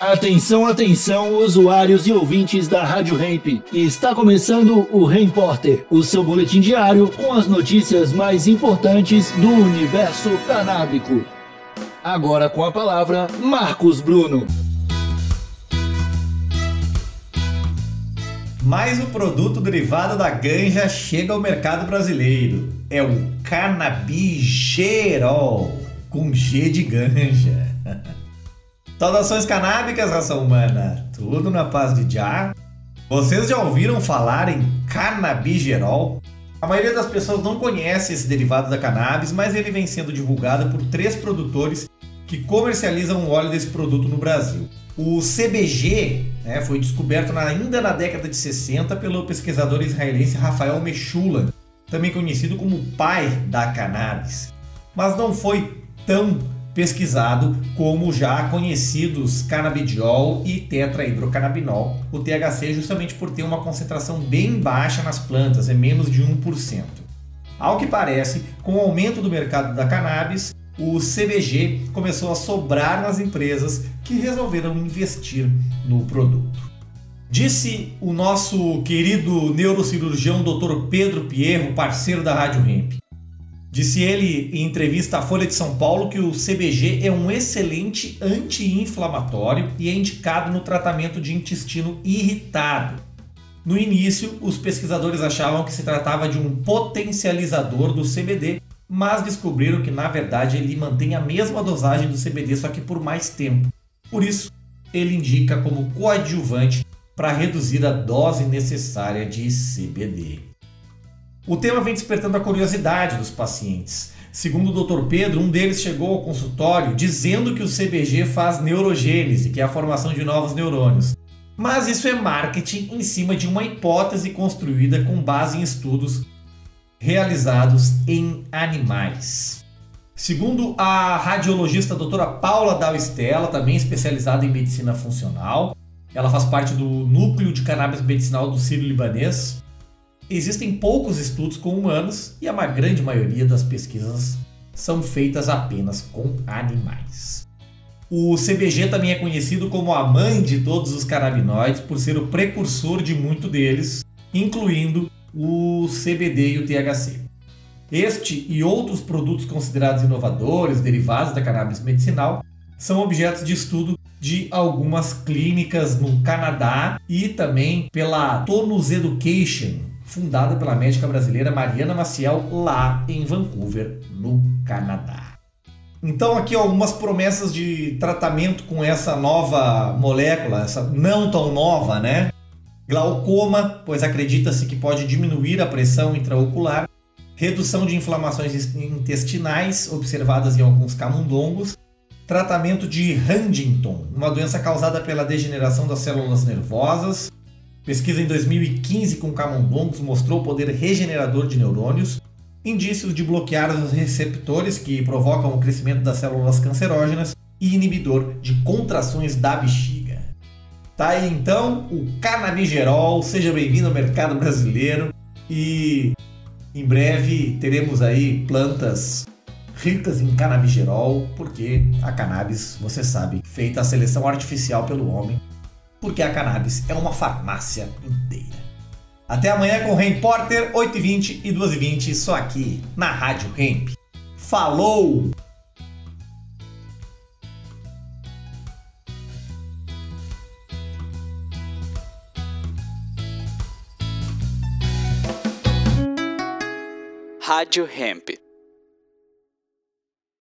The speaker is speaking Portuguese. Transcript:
Atenção, atenção, usuários e ouvintes da Rádio Hemp. Está começando o Repórter, o seu boletim diário com as notícias mais importantes do universo canábico. Agora com a palavra, Marcos Bruno. Mais um produto derivado da ganja chega ao mercado brasileiro. É o canabigerol, com G de ganja. Saudações canábicas, raça humana! Tudo na paz de Já? Vocês já ouviram falar em canabigerol? A maioria das pessoas não conhece esse derivado da cannabis, mas ele vem sendo divulgado por três produtores que comercializam o óleo desse produto no Brasil. O CBG né, foi descoberto ainda na década de 60 pelo pesquisador israelense Rafael Mechula, também conhecido como pai da cannabis. Mas não foi tão pesquisado como já conhecidos canabidiol e tetrahidrocannabinol, o THC justamente por ter uma concentração bem baixa nas plantas, é menos de 1%. Ao que parece, com o aumento do mercado da cannabis, o CBG começou a sobrar nas empresas que resolveram investir no produto. Disse o nosso querido neurocirurgião Dr. Pedro Pierro, parceiro da Rádio Hemp. Disse ele em entrevista à Folha de São Paulo que o CBG é um excelente anti-inflamatório e é indicado no tratamento de intestino irritado. No início, os pesquisadores achavam que se tratava de um potencializador do CBD, mas descobriram que na verdade ele mantém a mesma dosagem do CBD, só que por mais tempo. Por isso, ele indica como coadjuvante para reduzir a dose necessária de CBD. O tema vem despertando a curiosidade dos pacientes. Segundo o Dr. Pedro, um deles chegou ao consultório dizendo que o CBG faz neurogênese, que é a formação de novos neurônios. Mas isso é marketing em cima de uma hipótese construída com base em estudos realizados em animais. Segundo a radiologista doutora Paula Dalstella, também especializada em medicina funcional, ela faz parte do núcleo de cannabis medicinal do Sírio Libanês, Existem poucos estudos com humanos e a grande maioria das pesquisas são feitas apenas com animais. O CBG também é conhecido como a mãe de todos os canabinoides por ser o precursor de muito deles, incluindo o CBD e o THC. Este e outros produtos considerados inovadores, derivados da cannabis medicinal, são objetos de estudo de algumas clínicas no Canadá e também pela Tonus Education, fundada pela médica brasileira Mariana Maciel lá em Vancouver, no Canadá. Então aqui algumas promessas de tratamento com essa nova molécula, essa não tão nova, né? Glaucoma, pois acredita-se que pode diminuir a pressão intraocular, redução de inflamações intestinais observadas em alguns camundongos, tratamento de Huntington, uma doença causada pela degeneração das células nervosas, Pesquisa em 2015 com camundongos mostrou o poder regenerador de neurônios, indícios de bloquear os receptores que provocam o crescimento das células cancerógenas e inibidor de contrações da bexiga. Tá aí então o canabigerol, seja bem-vindo ao mercado brasileiro e em breve teremos aí plantas ricas em canabigerol, porque a cannabis, você sabe, feita a seleção artificial pelo homem, porque a cannabis é uma farmácia inteira. Até amanhã com o Repórter 8h20 e 2h20, só aqui na Rádio Hemp. Falou! Rádio Hemp.